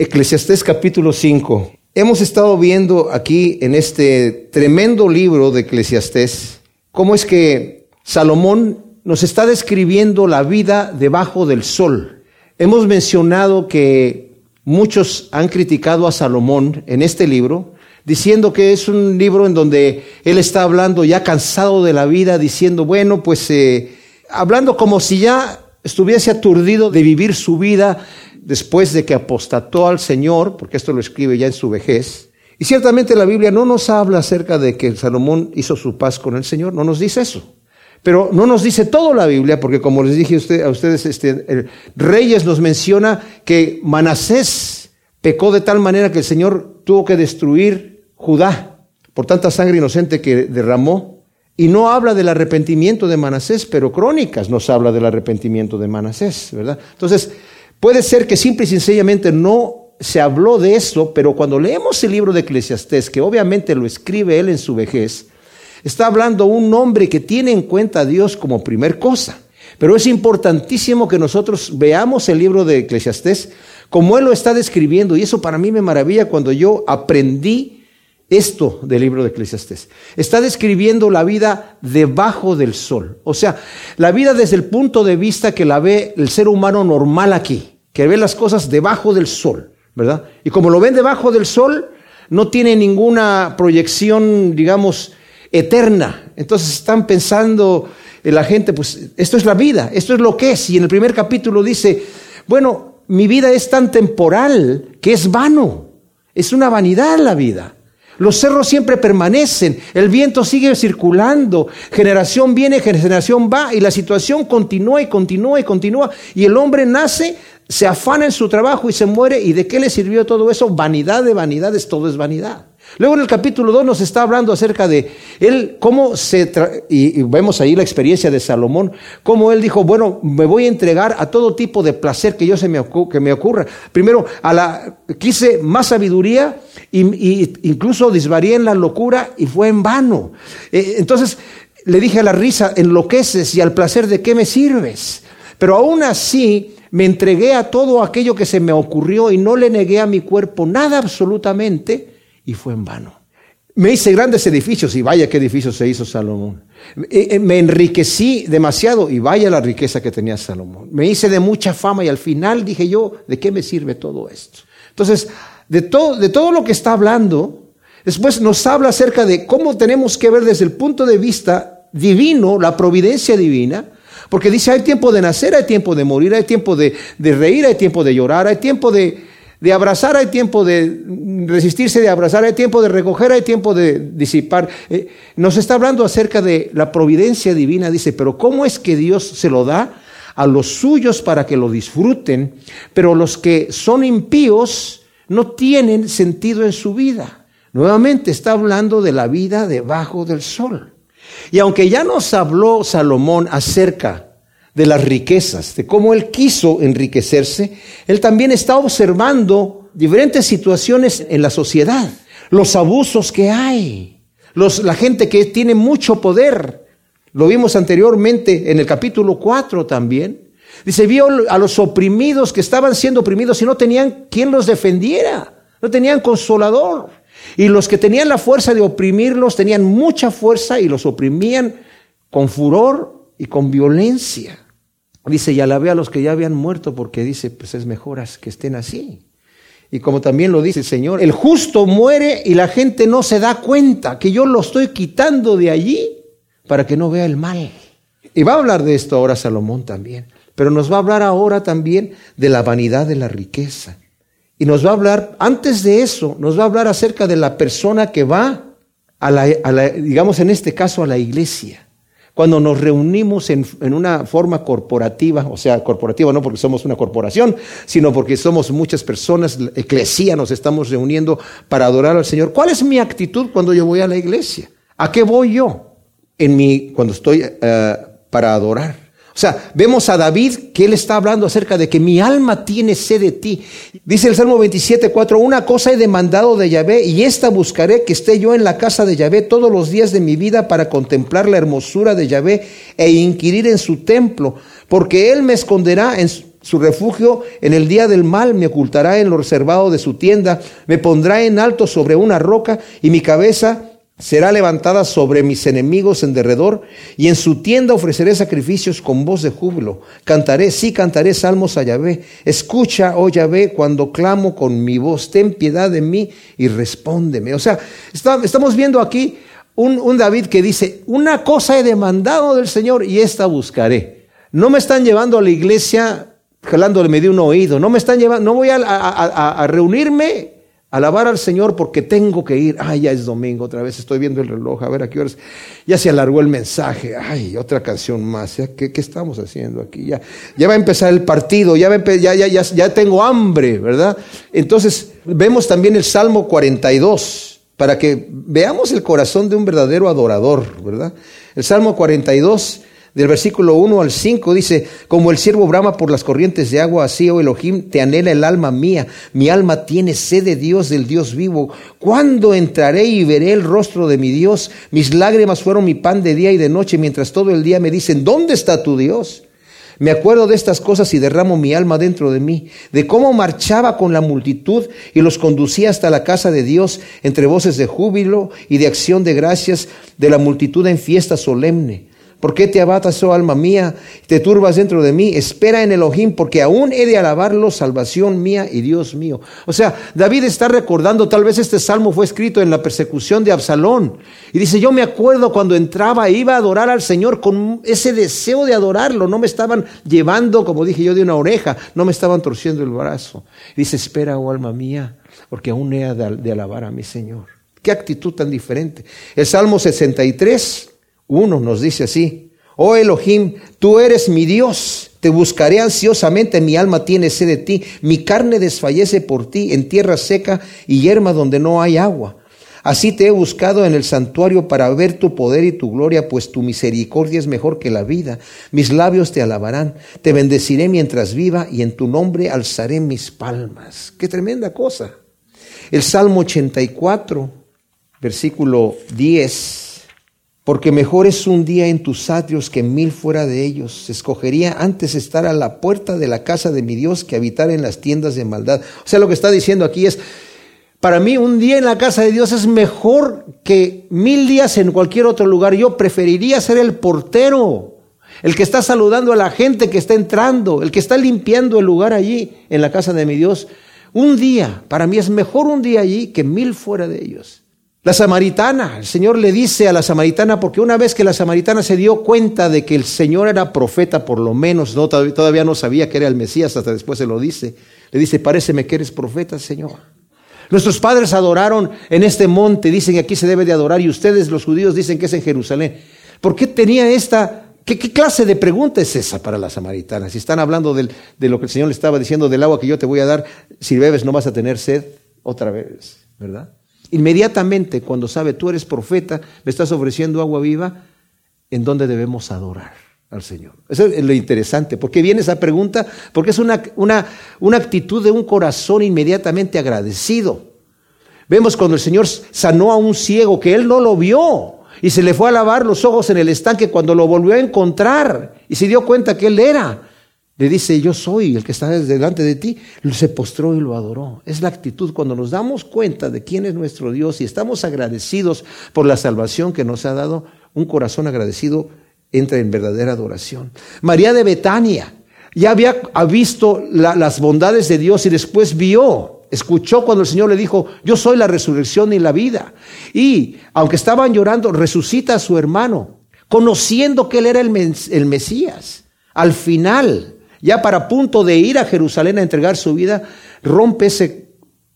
Eclesiastés capítulo 5. Hemos estado viendo aquí en este tremendo libro de Eclesiastés cómo es que Salomón nos está describiendo la vida debajo del sol. Hemos mencionado que muchos han criticado a Salomón en este libro, diciendo que es un libro en donde él está hablando ya cansado de la vida, diciendo, bueno, pues eh, hablando como si ya estuviese aturdido de vivir su vida después de que apostató al Señor, porque esto lo escribe ya en su vejez. Y ciertamente la Biblia no nos habla acerca de que Salomón hizo su paz con el Señor, no nos dice eso. Pero no nos dice todo la Biblia, porque como les dije a, ustedes, este, Reyes nos menciona que Manasés pecó de tal manera que el Señor tuvo que destruir Judá por tanta sangre inocente que derramó. Y no habla del arrepentimiento de Manasés, pero Crónicas nos habla del arrepentimiento de Manasés, ¿verdad? Entonces, Puede ser que simple y sencillamente no se habló de eso, pero cuando leemos el libro de Eclesiastés, que obviamente lo escribe él en su vejez, está hablando un hombre que tiene en cuenta a Dios como primer cosa. Pero es importantísimo que nosotros veamos el libro de Eclesiastés como él lo está describiendo, y eso para mí me maravilla cuando yo aprendí esto del libro de Eclesiastés. Está describiendo la vida debajo del sol. O sea, la vida desde el punto de vista que la ve el ser humano normal aquí, que ve las cosas debajo del sol, ¿verdad? Y como lo ven debajo del sol, no tiene ninguna proyección, digamos, eterna. Entonces están pensando en la gente, pues esto es la vida, esto es lo que es. Y en el primer capítulo dice, bueno, mi vida es tan temporal que es vano, es una vanidad la vida. Los cerros siempre permanecen, el viento sigue circulando, generación viene, generación va y la situación continúa y continúa y continúa y el hombre nace, se afana en su trabajo y se muere y de qué le sirvió todo eso? Vanidad de vanidades, todo es vanidad. Luego en el capítulo 2 nos está hablando acerca de él, cómo se, y, vemos ahí la experiencia de Salomón, cómo él dijo, bueno, me voy a entregar a todo tipo de placer que yo se me, que me ocurra. Primero, a la, quise más sabiduría y, incluso disvarié en la locura y fue en vano. Eh, entonces le dije a la risa, enloqueces y al placer de qué me sirves. Pero aún así me entregué a todo aquello que se me ocurrió y no le negué a mi cuerpo nada absolutamente y fue en vano. Me hice grandes edificios y vaya qué edificios se hizo Salomón. Eh, eh, me enriquecí demasiado y vaya la riqueza que tenía Salomón. Me hice de mucha fama y al final dije yo, ¿de qué me sirve todo esto? Entonces, de todo, de todo lo que está hablando, después nos habla acerca de cómo tenemos que ver desde el punto de vista divino, la providencia divina, porque dice, hay tiempo de nacer, hay tiempo de morir, hay tiempo de, de reír, hay tiempo de llorar, hay tiempo de, de abrazar hay tiempo de resistirse de abrazar, hay tiempo de recoger, hay tiempo de disipar. Eh, nos está hablando acerca de la providencia divina, dice, pero ¿cómo es que Dios se lo da a los suyos para que lo disfruten? Pero los que son impíos no tienen sentido en su vida. Nuevamente está hablando de la vida debajo del sol. Y aunque ya nos habló Salomón acerca de las riquezas, de cómo él quiso enriquecerse, él también está observando diferentes situaciones en la sociedad, los abusos que hay, los, la gente que tiene mucho poder. Lo vimos anteriormente en el capítulo 4 también. Dice, vio a los oprimidos que estaban siendo oprimidos y no tenían quien los defendiera, no tenían consolador. Y los que tenían la fuerza de oprimirlos tenían mucha fuerza y los oprimían con furor y con violencia. Dice, y alabé a los que ya habían muerto porque dice, pues es mejor que estén así. Y como también lo dice el Señor, el justo muere y la gente no se da cuenta que yo lo estoy quitando de allí para que no vea el mal. Y va a hablar de esto ahora Salomón también, pero nos va a hablar ahora también de la vanidad de la riqueza. Y nos va a hablar, antes de eso, nos va a hablar acerca de la persona que va a la, a la digamos en este caso, a la iglesia cuando nos reunimos en, una forma corporativa, o sea, corporativa no porque somos una corporación, sino porque somos muchas personas, eclesía, nos estamos reuniendo para adorar al Señor. ¿Cuál es mi actitud cuando yo voy a la iglesia? ¿A qué voy yo en mi, cuando estoy eh, para adorar? O sea, vemos a David que él está hablando acerca de que mi alma tiene sed de ti. Dice el Salmo 27, 4, una cosa he demandado de Yahvé y esta buscaré que esté yo en la casa de Yahvé todos los días de mi vida para contemplar la hermosura de Yahvé e inquirir en su templo, porque él me esconderá en su refugio en el día del mal, me ocultará en lo reservado de su tienda, me pondrá en alto sobre una roca y mi cabeza será levantada sobre mis enemigos en derredor, y en su tienda ofreceré sacrificios con voz de júbilo. Cantaré, sí cantaré salmos a Yahvé. Escucha, oh Yahvé, cuando clamo con mi voz, ten piedad de mí y respóndeme. O sea, estamos viendo aquí un, David que dice, una cosa he demandado del Señor y esta buscaré. No me están llevando a la iglesia jalándole dio un oído. No me están llevando, no voy a reunirme alabar al Señor porque tengo que ir. Ay, ya es domingo otra vez, estoy viendo el reloj, a ver a qué horas. Ya se alargó el mensaje. Ay, otra canción más. ¿Qué, qué estamos haciendo aquí? Ya, ya va a empezar el partido, ya, ya, ya, ya, ya tengo hambre, ¿verdad? Entonces, vemos también el Salmo 42 para que veamos el corazón de un verdadero adorador, ¿verdad? El Salmo 42 del versículo 1 al 5 dice, como el siervo brama por las corrientes de agua, así, oh Elohim, te anhela el alma mía. Mi alma tiene sed de Dios, del Dios vivo. ¿Cuándo entraré y veré el rostro de mi Dios? Mis lágrimas fueron mi pan de día y de noche, mientras todo el día me dicen, ¿dónde está tu Dios? Me acuerdo de estas cosas y derramo mi alma dentro de mí, de cómo marchaba con la multitud y los conducía hasta la casa de Dios entre voces de júbilo y de acción de gracias de la multitud en fiesta solemne. ¿Por qué te abatas, oh alma mía? Te turbas dentro de mí. Espera en Elohim, porque aún he de alabarlo, salvación mía y Dios mío. O sea, David está recordando, tal vez este salmo fue escrito en la persecución de Absalón. Y dice, yo me acuerdo cuando entraba iba a adorar al Señor con ese deseo de adorarlo. No me estaban llevando, como dije yo, de una oreja. No me estaban torciendo el brazo. Dice, espera, oh alma mía, porque aún he de alabar a mi Señor. Qué actitud tan diferente. El Salmo 63 uno nos dice así, oh Elohim, tú eres mi Dios, te buscaré ansiosamente, mi alma tiene sed de ti, mi carne desfallece por ti en tierra seca y yerma donde no hay agua. Así te he buscado en el santuario para ver tu poder y tu gloria, pues tu misericordia es mejor que la vida. Mis labios te alabarán, te bendeciré mientras viva y en tu nombre alzaré mis palmas. Qué tremenda cosa. El Salmo 84, versículo 10 porque mejor es un día en tus atrios que mil fuera de ellos. Escogería antes estar a la puerta de la casa de mi Dios que habitar en las tiendas de maldad. O sea, lo que está diciendo aquí es, para mí un día en la casa de Dios es mejor que mil días en cualquier otro lugar. Yo preferiría ser el portero, el que está saludando a la gente que está entrando, el que está limpiando el lugar allí en la casa de mi Dios. Un día, para mí es mejor un día allí que mil fuera de ellos. La samaritana, el Señor le dice a la samaritana, porque una vez que la samaritana se dio cuenta de que el Señor era profeta, por lo menos, no, todavía no sabía que era el Mesías, hasta después se lo dice, le dice, paréceme que eres profeta, Señor. Nuestros padres adoraron en este monte, dicen que aquí se debe de adorar, y ustedes los judíos dicen que es en Jerusalén. ¿Por qué tenía esta, qué, clase de pregunta es esa para la samaritana? Si están hablando de lo que el Señor le estaba diciendo, del agua que yo te voy a dar, si bebes no vas a tener sed otra vez, ¿verdad? Inmediatamente, cuando sabe tú eres profeta, me estás ofreciendo agua viva, ¿en dónde debemos adorar al Señor? Eso es lo interesante. ¿Por qué viene esa pregunta? Porque es una, una, una actitud de un corazón inmediatamente agradecido. Vemos cuando el Señor sanó a un ciego que él no lo vio y se le fue a lavar los ojos en el estanque cuando lo volvió a encontrar y se dio cuenta que él era le dice, yo soy el que está delante de ti, se postró y lo adoró. Es la actitud cuando nos damos cuenta de quién es nuestro Dios y estamos agradecidos por la salvación que nos ha dado, un corazón agradecido entra en verdadera adoración. María de Betania ya había visto las bondades de Dios y después vio, escuchó cuando el Señor le dijo, yo soy la resurrección y la vida. Y aunque estaban llorando, resucita a su hermano, conociendo que él era el, el Mesías. Al final, ya para punto de ir a Jerusalén a entregar su vida, rompe ese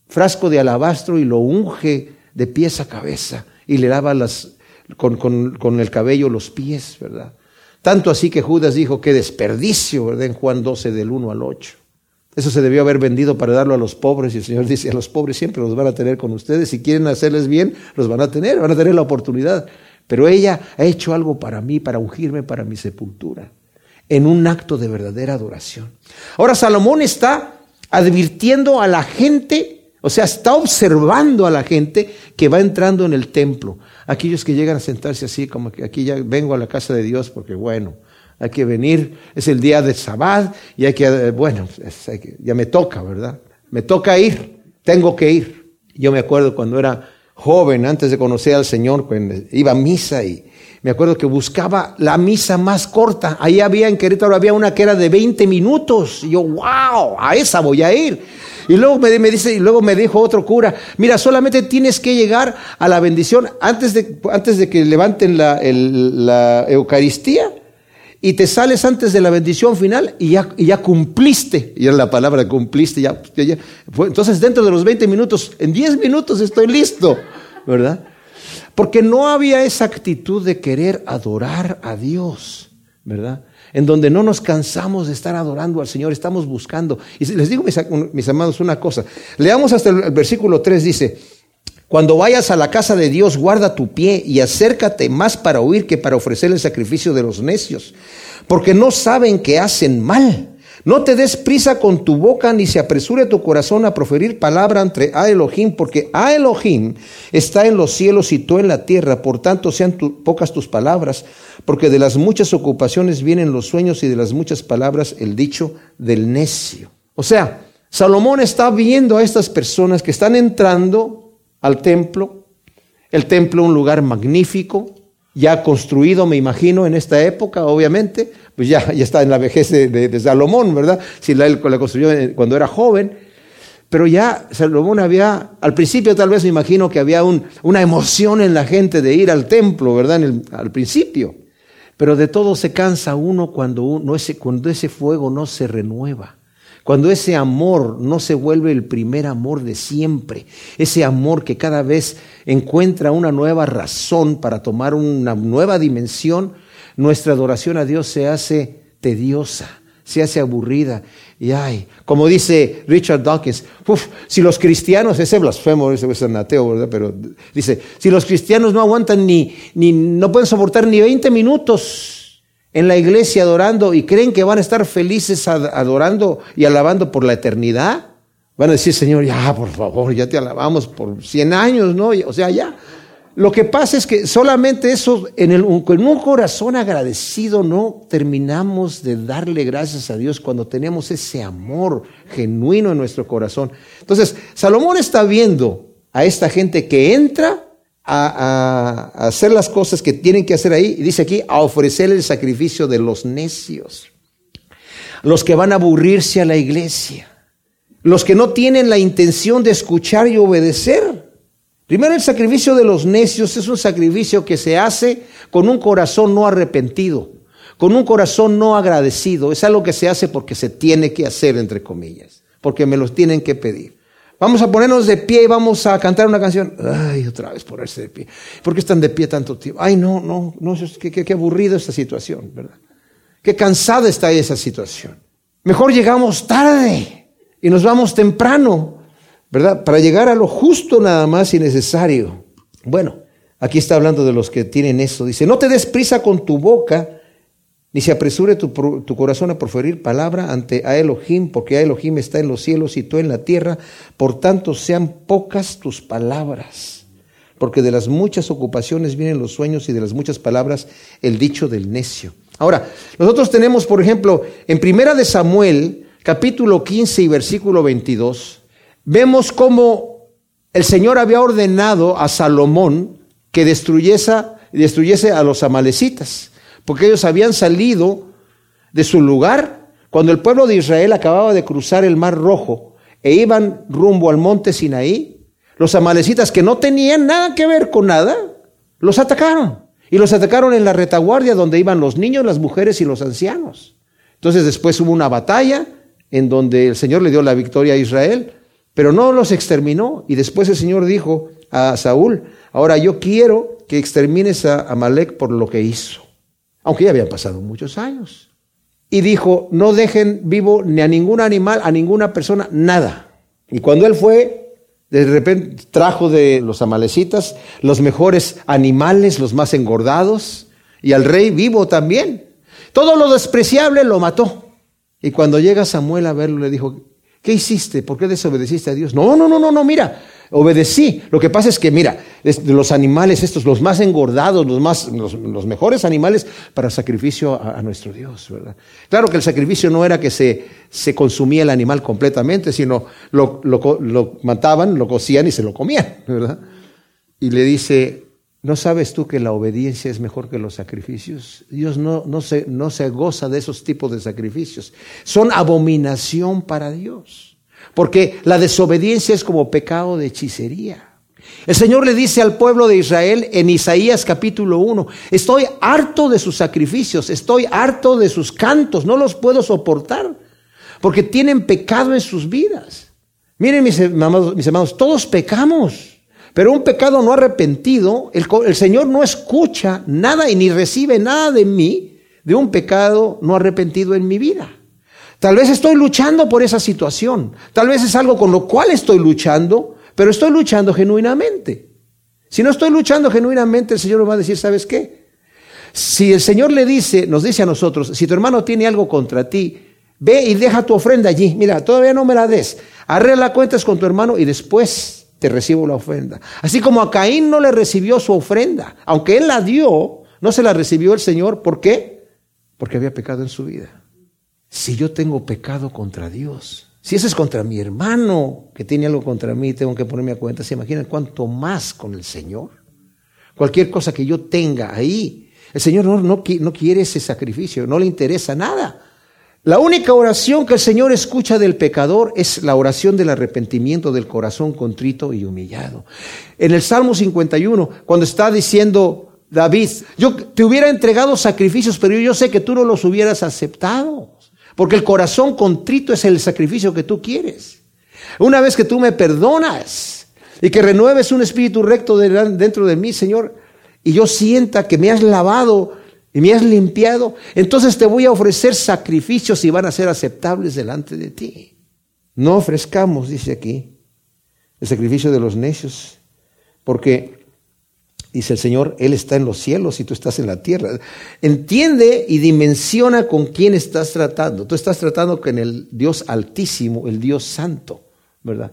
frasco de alabastro y lo unge de pies a cabeza y le lava las, con, con, el cabello los pies, ¿verdad? Tanto así que Judas dijo, qué desperdicio, ¿verdad? En Juan 12 del 1 al 8. Eso se debió haber vendido para darlo a los pobres y el Señor dice, a los pobres siempre los van a tener con ustedes, si quieren hacerles bien, los van a tener, van a tener la oportunidad. Pero ella ha hecho algo para mí, para ungirme para mi sepultura en un acto de verdadera adoración. Ahora Salomón está advirtiendo a la gente, o sea, está observando a la gente que va entrando en el templo. Aquellos que llegan a sentarse así, como que aquí ya vengo a la casa de Dios porque bueno, Hay que venir, es el día de Sabbat y hay que, eh, bueno, ya me toca, ¿verdad? Me toca ir, tengo que ir. Yo me acuerdo cuando era joven, antes de conocer al Señor, cuando iba a misa y me acuerdo que buscaba la misa más corta. Ahí había en Querétaro, había una que era de 20 minutos. Y yo, wow, a esa voy a ir. Y luego me, dice, y luego me dijo otro cura, mira, solamente tienes que llegar a la bendición antes de, antes de que levanten la, la Eucaristía y te sales antes de la bendición final y ya, ya cumpliste. Y era la palabra cumpliste. Ya, ya, entonces, dentro de los 20 minutos, en 10 minutos estoy listo, ¿verdad? Porque no había esa actitud de querer adorar a Dios, ¿verdad? En donde no nos cansamos de estar adorando al Señor, estamos buscando. Y les digo, mis, mis amados, una cosa. Leamos hasta el versículo 3, dice, cuando vayas a la casa de Dios, guarda tu pie y acércate más para oír que para ofrecer el sacrificio de los necios, porque no saben que hacen mal. No te des prisa con tu boca ni se apresure tu corazón a proferir palabra entre a Elohim, porque a Elohim está en los cielos y tú en la tierra, por tanto sean pocas tus palabras, porque de las muchas ocupaciones vienen los sueños y de las muchas palabras el dicho del necio. O sea, Salomón está viendo a estas personas que están entrando al templo. El templo, un lugar magnífico, ya construido, me imagino, en esta época, obviamente, pues ya, ya está en la vejez de, Salomón, ¿verdad? Si la, la construyó cuando era joven. Pero ya Salomón había, al principio tal vez me imagino que había una emoción en la gente de ir al templo, ¿verdad? al principio. Pero de todo se cansa uno cuando, uno, ese, cuando ese fuego no se renueva. Cuando ese amor no se vuelve el primer amor de siempre, ese amor que cada vez encuentra una nueva razón para tomar una nueva dimensión, nuestra adoración a Dios se hace tediosa, se hace aburrida. Y ay, como dice Richard Dawkins, si los cristianos, ese blasfemo, ese es ateo, ¿verdad? Pero dice, si los cristianos no aguantan ni, ni, no pueden soportar ni 20 minutos en la iglesia adorando y creen que van a estar felices adorando y alabando por la eternidad, van a decir, Señor, ya, por favor, ya te alabamos por 100 años, ¿no? O sea, ya. Lo que pasa es que solamente eso, en, en un corazón agradecido, no terminamos de darle gracias a Dios cuando tenemos ese amor genuino en nuestro corazón. Entonces, Salomón está viendo a esta gente que entra a, hacer las cosas que tienen que hacer ahí. Y dice aquí, a ofrecer el sacrificio de los necios. Los que van a aburrirse a la iglesia. Los que no tienen la intención de escuchar y obedecer. Primero el sacrificio de los necios es un sacrificio que se hace con un corazón no arrepentido, con un corazón no agradecido. Es algo que se hace porque se tiene que hacer, entre comillas, porque me los tienen que pedir. Vamos a ponernos de pie y vamos a cantar una canción. Ay, otra vez ponerse de pie. ¿Por qué están de pie tanto tiempo? Ay, no, no, no, qué, qué, qué esta situación, ¿verdad? Qué cansada está esa situación. Mejor llegamos tarde y nos vamos temprano, ¿verdad? Para llegar a lo justo nada más y necesario. Bueno, aquí está hablando de los que tienen eso. Dice, no te des prisa con tu boca ni se apresure tu, corazón a proferir palabra ante a Elohim, porque a Elohim está en los cielos y tú en la tierra, por tanto sean pocas tus palabras, porque de las muchas ocupaciones vienen los sueños y de las muchas palabras el dicho del necio. Ahora, nosotros tenemos, por ejemplo, en Primera de Samuel, capítulo 15 y versículo 22, vemos cómo el Señor había ordenado a Salomón que destruyese, destruyese a los amalecitas porque ellos habían salido de su lugar cuando el pueblo de Israel acababa de cruzar el Mar Rojo e iban rumbo al monte Sinaí. Los amalecitas que no tenían nada que ver con nada, los atacaron. Y los atacaron en la retaguardia donde iban los niños, las mujeres y los ancianos. Entonces después hubo una batalla en donde el Señor le dio la victoria a Israel, pero no los exterminó. Y después el Señor dijo a Saúl, ahora yo quiero que extermines a Amalek por lo que hizo aunque ya habían pasado muchos años. Y dijo, no dejen vivo ni a ningún animal, a ninguna persona, nada. Y cuando él fue, de repente trajo de los amalecitas los mejores animales, los más engordados, y al rey vivo también. Todo lo despreciable lo mató. Y cuando llega Samuel a verlo, le dijo, ¿qué hiciste? ¿Por qué desobedeciste a Dios? No, no, no, no, no, mira, Obedecí. Lo que pasa es que, mira, los animales estos, los más engordados, los, más, los, mejores animales para sacrificio a, nuestro Dios, ¿verdad? Claro que el sacrificio no era que se, se consumía el animal completamente, sino lo, lo, mataban, lo cocían y se lo comían, ¿verdad? Y le dice, ¿no sabes tú que la obediencia es mejor que los sacrificios? Dios no, no, se, no se goza de esos tipos de sacrificios. Son abominación para Dios. Porque la desobediencia es como pecado de hechicería. El Señor le dice al pueblo de Israel en Isaías capítulo 1, estoy harto de sus sacrificios, estoy harto de sus cantos, no los puedo soportar, porque tienen pecado en sus vidas. Miren mis hermanos, mis todos pecamos, pero un pecado no arrepentido, el Señor no escucha nada y ni recibe nada de mí de un pecado no arrepentido en mi vida. Tal vez estoy luchando por esa situación. Tal vez es algo con lo cual estoy luchando, pero estoy luchando genuinamente. Si no estoy luchando genuinamente, el Señor me va a decir, ¿sabes qué? Si el Señor le dice, nos dice a nosotros, si tu hermano tiene algo contra ti, ve y deja tu ofrenda allí. Mira, todavía no me la des. Arregla cuentas con tu hermano y después te recibo la ofrenda. Así como a Caín no le recibió su ofrenda, aunque él la dio, no se la recibió el Señor. ¿Por qué? Porque había pecado en su vida si yo tengo pecado contra Dios? Si eso es contra mi hermano que tiene algo contra mí, tengo que ponerme a cuenta. ¿Se imaginan cuánto más con el Señor? Cualquier cosa que yo tenga ahí, el Señor no, no, no quiere ese sacrificio, no le interesa nada. La única oración que el Señor escucha del pecador es la oración del arrepentimiento del corazón contrito y humillado. En el Salmo 51, cuando está diciendo David, yo te hubiera entregado sacrificios, pero yo sé que tú no los hubieras aceptado. Porque el corazón contrito es el sacrificio que tú quieres. Una vez que tú me perdonas y que renueves un espíritu recto dentro de mí, Señor, y yo sienta que me has lavado y me has limpiado, entonces te voy a ofrecer sacrificios y van a ser aceptables delante de ti. No ofrezcamos, dice aquí, el sacrificio de los necios, porque Dice el Señor, Él está en los cielos y tú estás en la tierra. Entiende y dimensiona con quién estás tratando. Tú estás tratando con el Dios altísimo, el Dios santo, ¿verdad?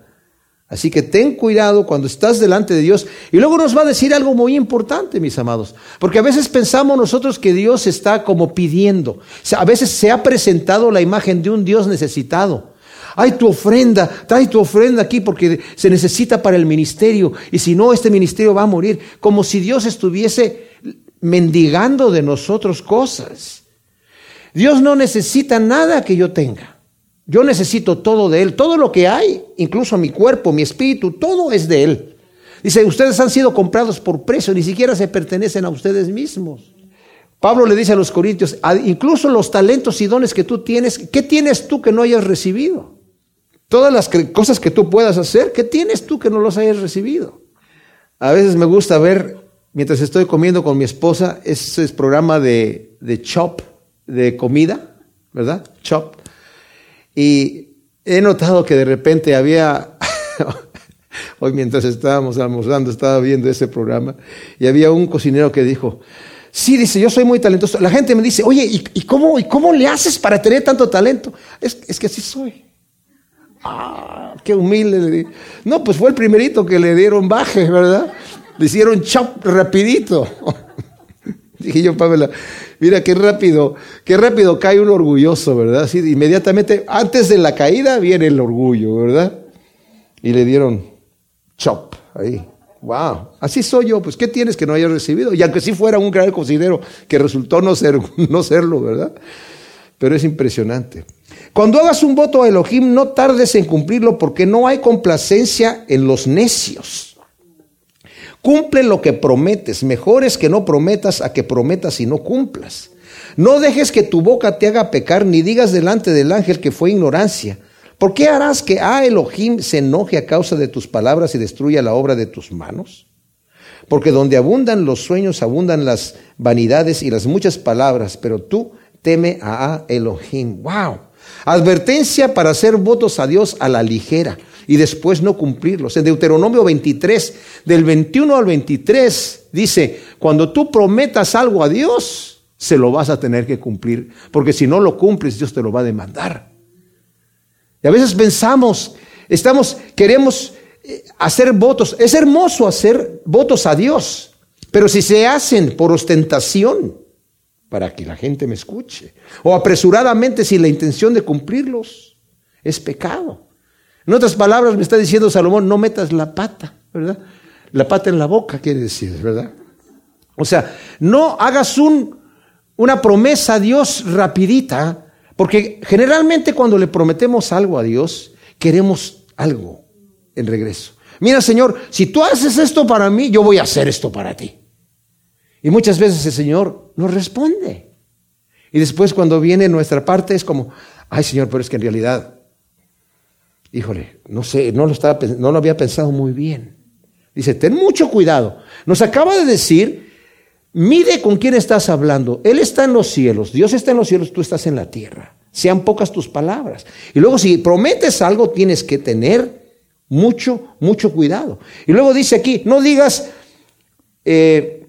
Así que ten cuidado cuando estás delante de Dios. Y luego nos va a decir algo muy importante, mis amados. Porque a veces pensamos nosotros que Dios está como pidiendo. a veces se ha presentado la imagen de un Dios necesitado. Hay tu ofrenda, trae tu ofrenda aquí porque se necesita para el ministerio. Y si no, este ministerio va a morir. Como si Dios estuviese mendigando de nosotros cosas. Dios no necesita nada que yo tenga. Yo necesito todo de Él. Todo lo que hay, incluso mi cuerpo, mi espíritu, todo es de Él. Dice, ustedes han sido comprados por precio, ni siquiera se pertenecen a ustedes mismos. Pablo le dice a los corintios, incluso los talentos y dones que tú tienes, ¿qué tienes tú que no hayas recibido? Todas las cosas que tú puedas hacer, ¿qué tienes tú que no los hayas recibido? A veces me gusta ver, mientras estoy comiendo con mi esposa, ese es programa de, chop, de comida, ¿verdad? Chop. Y he notado que de repente había, hoy mientras estábamos almorzando, estaba viendo ese programa, y había un cocinero que dijo, sí, dice, yo soy muy talentoso. La gente me dice, oye, ¿y, cómo, ¿y cómo le haces para tener tanto talento? Es, es que así soy. Ah, qué humilde. No, pues fue el primerito que le dieron baje, ¿verdad? Le hicieron chop rapidito. Dije yo, Pamela, mira qué rápido, qué rápido cae un orgulloso, ¿verdad? Así, inmediatamente, antes de la caída viene el orgullo, ¿verdad? Y le dieron chop ahí. Wow, así soy yo, pues ¿qué tienes que no hayas recibido? Y aunque sí fuera un gran considero que resultó no, ser, no serlo, ¿verdad? Pero es impresionante. Cuando hagas un voto a Elohim, no tardes en cumplirlo porque no hay complacencia en los necios. Cumple lo que prometes. Mejor es que no prometas a que prometas y no cumplas. No dejes que tu boca te haga pecar, ni digas delante del ángel que fue ignorancia. ¿Por qué harás que a Elohim se enoje a causa de tus palabras y destruya la obra de tus manos? Porque donde abundan los sueños, abundan las vanidades y las muchas palabras, pero tú teme a Elohim. ¡Wow! Advertencia para hacer votos a Dios a la ligera y después no cumplirlos. En Deuteronomio 23, del 21 al 23, dice, cuando tú prometas algo a Dios, se lo vas a tener que cumplir, porque si no lo cumples, Dios te lo va a demandar. Y a veces pensamos, estamos, queremos eh, hacer votos. Es hermoso hacer votos a Dios, pero si se hacen por ostentación, para que la gente me escuche, o apresuradamente sin la intención de cumplirlos, es pecado. En otras palabras, me está diciendo Salomón, no metas la pata, ¿verdad? La pata en la boca quiere decir, ¿verdad? O sea, no hagas un, una promesa a Dios rapidita, porque generalmente cuando le prometemos algo a Dios, queremos algo en regreso. Mira, Señor, si tú haces esto para mí, yo voy a hacer esto para ti. Y muchas veces el Señor nos responde. Y después cuando viene nuestra parte es como, ay Señor, pero es que en realidad, híjole, no sé, no lo, estaba, no lo había pensado muy bien. Dice, ten mucho cuidado. Nos acaba de decir, mide con quién estás hablando. Él está en los cielos, Dios está en los cielos, tú estás en la tierra. Sean pocas tus palabras. Y luego si prometes algo, tienes que tener mucho, mucho cuidado. Y luego dice aquí, no digas, eh,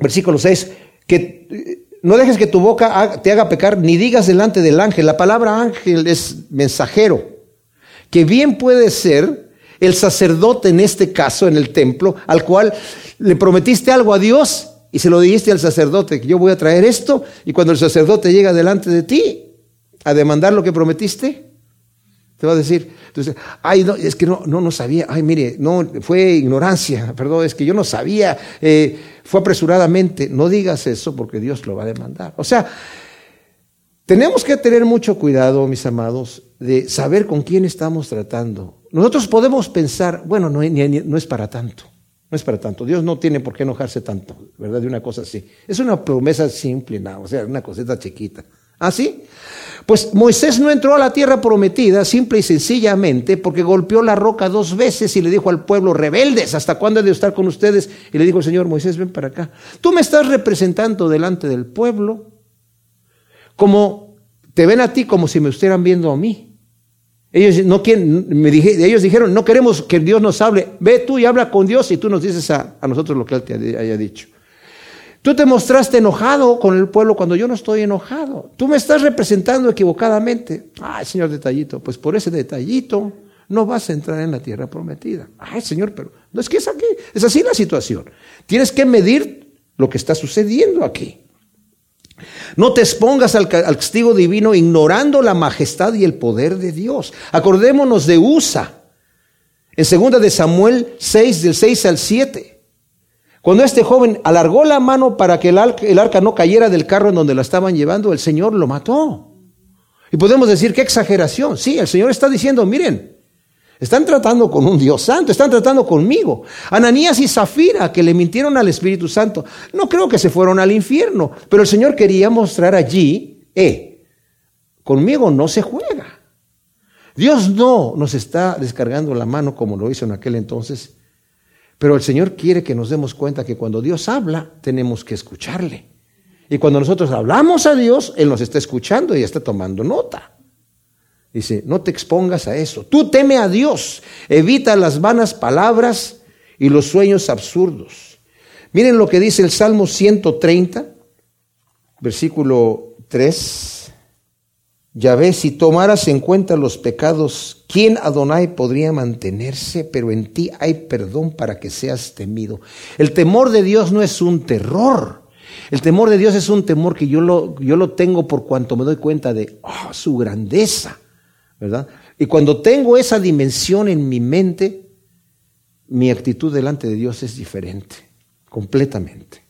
versículo 6, que eh, no dejes que tu boca te haga pecar, ni digas delante del ángel. La palabra ángel es mensajero, que bien puede ser el sacerdote en este caso, en el templo, al cual le prometiste algo a Dios y se lo dijiste al sacerdote, que yo voy a traer esto, y cuando el sacerdote llega delante de ti a demandar lo que prometiste, te va a decir, entonces, ay, no, es que no, no, no sabía, ay, mire, no, fue ignorancia, perdón, es que yo no sabía, eh, fue apresuradamente. No digas eso porque Dios lo va a demandar. O sea, tenemos que tener mucho cuidado, mis amados, de saber con quién estamos tratando. Nosotros podemos pensar, bueno, no, es para tanto, no es para tanto. Dios no tiene por qué enojarse tanto, ¿verdad? De una cosa así. Es una promesa simple, no, o sea, una cosita chiquita. ¿Ah, sí? Pues Moisés no entró a la tierra prometida simple y sencillamente porque golpeó la roca dos veces y le dijo al pueblo, rebeldes, ¿hasta cuándo he de estar con ustedes? Y le dijo Señor, Moisés, ven para acá. Tú me estás representando delante del pueblo como te ven a ti como si me estuvieran viendo a mí. Ellos, no me ellos dijeron, no queremos que Dios nos hable, ve tú y habla con Dios y tú nos dices a, a nosotros lo que Él te haya dicho. Tú te mostraste enojado con el pueblo cuando yo no estoy enojado. Tú me estás representando equivocadamente. Ay, señor detallito, pues por ese detallito no vas a entrar en la tierra prometida. Ay, señor, pero no es que es aquí, es así la situación. Tienes que medir lo que está sucediendo aquí. No te expongas al, castigo divino ignorando la majestad y el poder de Dios. Acordémonos de Usa, en segunda de Samuel 6, del 6 al 7. Cuando este joven alargó la mano para que el arca, no cayera del carro en donde la estaban llevando, el Señor lo mató. Y podemos decir, qué exageración. Sí, el Señor está diciendo, miren, están tratando con un Dios santo, están tratando conmigo. Ananías y Zafira, que le mintieron al Espíritu Santo, no creo que se fueron al infierno, pero el Señor quería mostrar allí, eh, conmigo no se juega. Dios no nos está descargando la mano como lo hizo en aquel entonces, pero el Señor quiere que nos demos cuenta que cuando Dios habla, tenemos que escucharle. Y cuando nosotros hablamos a Dios, Él nos está escuchando y está tomando nota. Dice, no te expongas a eso. Tú teme a Dios. Evita las vanas palabras y los sueños absurdos. Miren lo que dice el Salmo 130, versículo 3. Ya ves, si tomaras en cuenta los pecados, ¿quién Adonai podría mantenerse? Pero en ti hay perdón para que seas temido. El temor de Dios no es un terror. El temor de Dios es un temor que yo lo, yo lo tengo por cuanto me doy cuenta de oh, su grandeza, ¿verdad? Y cuando tengo esa dimensión en mi mente, mi actitud delante de Dios es diferente, completamente.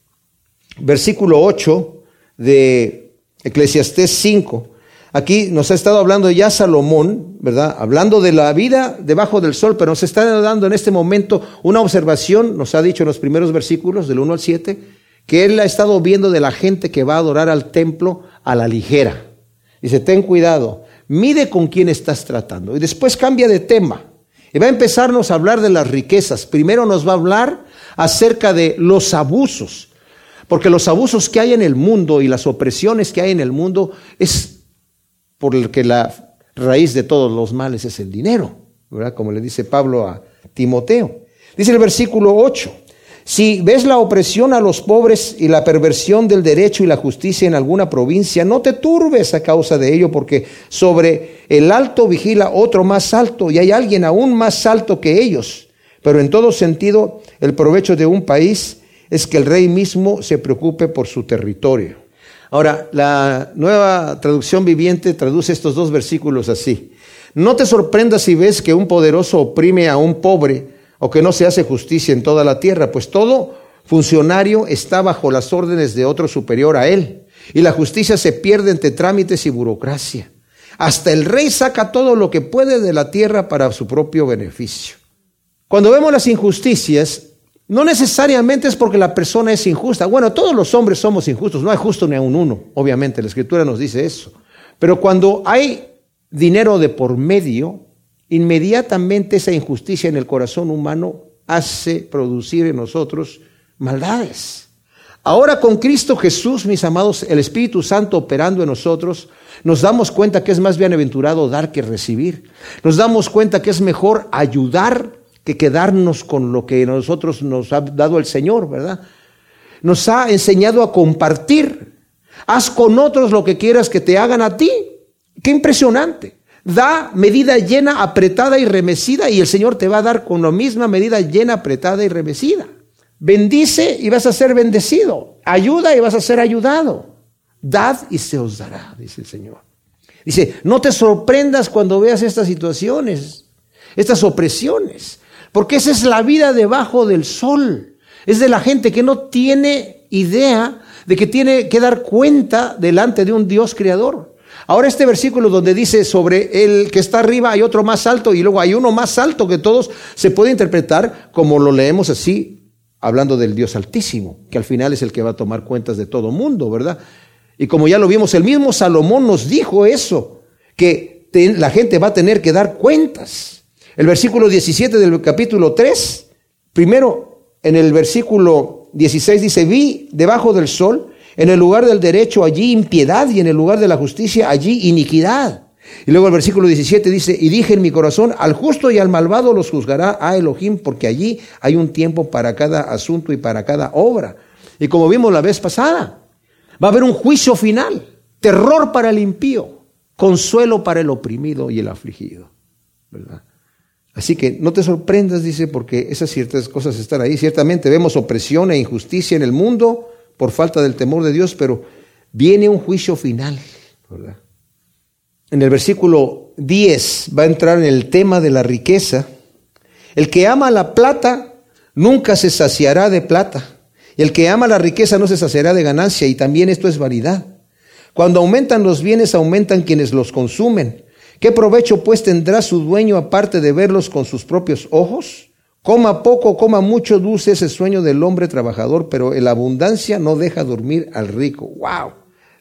Versículo 8 de Eclesiastés 5 Aquí nos ha estado hablando ya Salomón, ¿verdad? Hablando de la vida debajo del sol, pero nos está dando en este momento una observación, nos ha dicho en los primeros versículos, del 1 al 7, que él ha estado viendo de la gente que va a adorar al templo a la ligera. Dice, ten cuidado, mide con quién estás tratando. Y después cambia de tema. Y va a empezarnos a hablar de las riquezas. Primero nos va a hablar acerca de los abusos. Porque los abusos que hay en el mundo y las opresiones que hay en el mundo es por el que la raíz de todos los males es el dinero, ¿verdad? Como le dice Pablo a Timoteo. Dice el versículo 8, si ves la opresión a los pobres y la perversión del derecho y la justicia en alguna provincia, no te turbes a causa de ello, porque sobre el alto vigila otro más alto y hay alguien aún más alto que ellos. Pero en todo sentido, el provecho de un país es que el rey mismo se preocupe por su territorio. Ahora, la nueva traducción viviente traduce estos dos versículos así. No te sorprendas si ves que un poderoso oprime a un pobre o que no se hace justicia en toda la tierra, pues todo funcionario está bajo las órdenes de otro superior a él y la justicia se pierde entre trámites y burocracia. Hasta el rey saca todo lo que puede de la tierra para su propio beneficio. Cuando vemos las injusticias, no necesariamente es porque la persona es injusta. Bueno, todos los hombres somos injustos, no hay justo ni a un uno, obviamente, la escritura nos dice eso. Pero cuando hay dinero de por medio, inmediatamente esa injusticia en el corazón humano hace producir en nosotros maldades. Ahora con Cristo Jesús, mis amados, el Espíritu Santo operando en nosotros, nos damos cuenta que es más bienaventurado dar que recibir. Nos damos cuenta que es mejor ayudar que quedarnos con lo que nosotros nos ha dado el Señor, ¿verdad? Nos ha enseñado a compartir. Haz con otros lo que quieras que te hagan a ti. Qué impresionante. Da medida llena, apretada y remecida y el Señor te va a dar con la misma medida llena, apretada y remecida. Bendice y vas a ser bendecido. Ayuda y vas a ser ayudado. Dad y se os dará, dice el Señor. Dice, no te sorprendas cuando veas estas situaciones, estas opresiones, porque esa es la vida debajo del sol. Es de la gente que no tiene idea de que tiene que dar cuenta delante de un Dios creador. Ahora este versículo donde dice sobre el que está arriba hay otro más alto y luego hay uno más alto que todos, se puede interpretar como lo leemos así hablando del Dios Altísimo, que al final es el que va a tomar cuentas de todo mundo, ¿verdad? Y como ya lo vimos, el mismo Salomón nos dijo eso, que la gente va a tener que dar cuentas. El versículo 17 del capítulo 3, primero en el versículo 16 dice, vi debajo del sol, en el lugar del derecho allí impiedad y en el lugar de la justicia allí iniquidad. Y luego el versículo 17 dice, y dije en mi corazón, al justo y al malvado los juzgará a Elohim, porque allí hay un tiempo para cada asunto y para cada obra. Y como vimos la vez pasada, va a haber un juicio final, terror para el impío, consuelo para el oprimido y el afligido. ¿verdad? Así que no te sorprendas, dice, porque esas ciertas cosas están ahí. Ciertamente vemos opresión e injusticia en el mundo por falta del temor de Dios, pero viene un juicio final. en el versículo 10 va a entrar en el tema de la riqueza. El que ama la plata nunca se saciará de plata. El que ama la riqueza no se saciará de ganancia y también esto es vanidad. Cuando aumentan los bienes, aumentan quienes los consumen. ¿Qué provecho pues tendrá su dueño aparte de verlos con sus propios ojos? Coma poco, coma mucho, dulce ese sueño del hombre trabajador, pero la abundancia no deja dormir al rico. ¡Wow!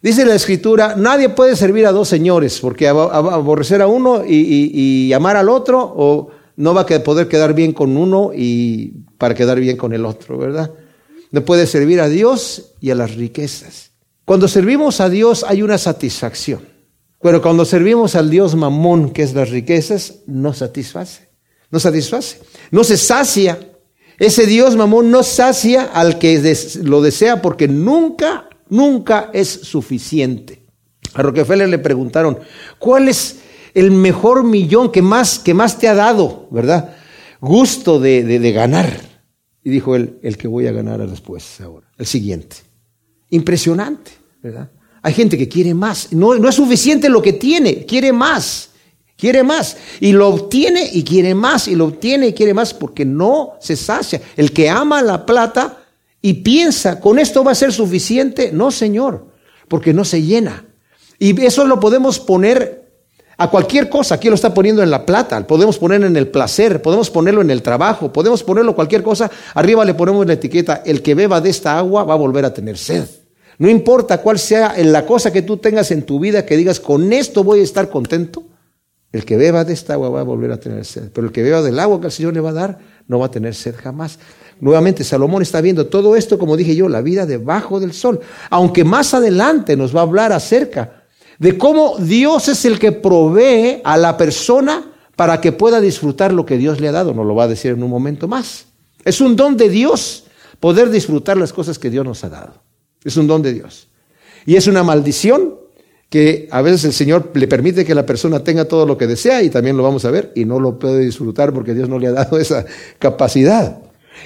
Dice la escritura, nadie puede servir a dos señores, porque aborrecer a uno y, amar al otro, o no va a poder quedar bien con uno y para quedar bien con el otro, ¿verdad? No puede servir a Dios y a las riquezas. Cuando servimos a Dios hay una satisfacción, pero cuando servimos al Dios mamón, que es las riquezas, no satisface, no satisface, no se sacia. Ese Dios mamón no sacia al que lo desea porque nunca Nunca es suficiente. A Rockefeller le preguntaron, ¿cuál es el mejor millón que más, que más te ha dado, verdad? Gusto de, ganar. Y dijo él, el que voy a ganar después, ahora, el siguiente. Impresionante, ¿verdad? Hay gente que quiere más. No, no es suficiente lo que tiene, quiere más. Quiere más. Y lo obtiene y quiere más. Y lo obtiene y quiere más porque no se sacia. El que ama la plata y piensa, ¿con esto va a ser suficiente? No, Señor, porque no se llena. Y eso lo podemos poner a cualquier cosa. Aquí lo está poniendo en la plata, podemos poner en el placer, podemos ponerlo en el trabajo, podemos ponerlo cualquier cosa. Arriba le ponemos la etiqueta, el que beba de esta agua va a volver a tener sed. No importa cuál sea la cosa que tú tengas en tu vida que digas, con esto voy a estar contento. El que beba de esta agua va a volver a tener sed. Pero el que beba del agua que el Señor le va a dar, no va a tener sed jamás. Nuevamente, Salomón está viendo todo esto, como dije yo, la vida debajo del sol. Aunque más adelante nos va a hablar acerca de cómo Dios es el que provee a la persona para que pueda disfrutar lo que Dios le ha dado. Nos lo va a decir en un momento más. Es un don de Dios poder disfrutar las cosas que Dios nos ha dado. Es un don de Dios. Y es una maldición que a veces el Señor le permite que la persona tenga todo lo que desea y también lo vamos a ver y no lo puede disfrutar porque Dios no le ha dado esa capacidad.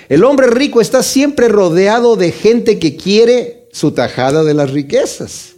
El hombre rico está siempre rodeado de gente que quiere su tajada de las riquezas.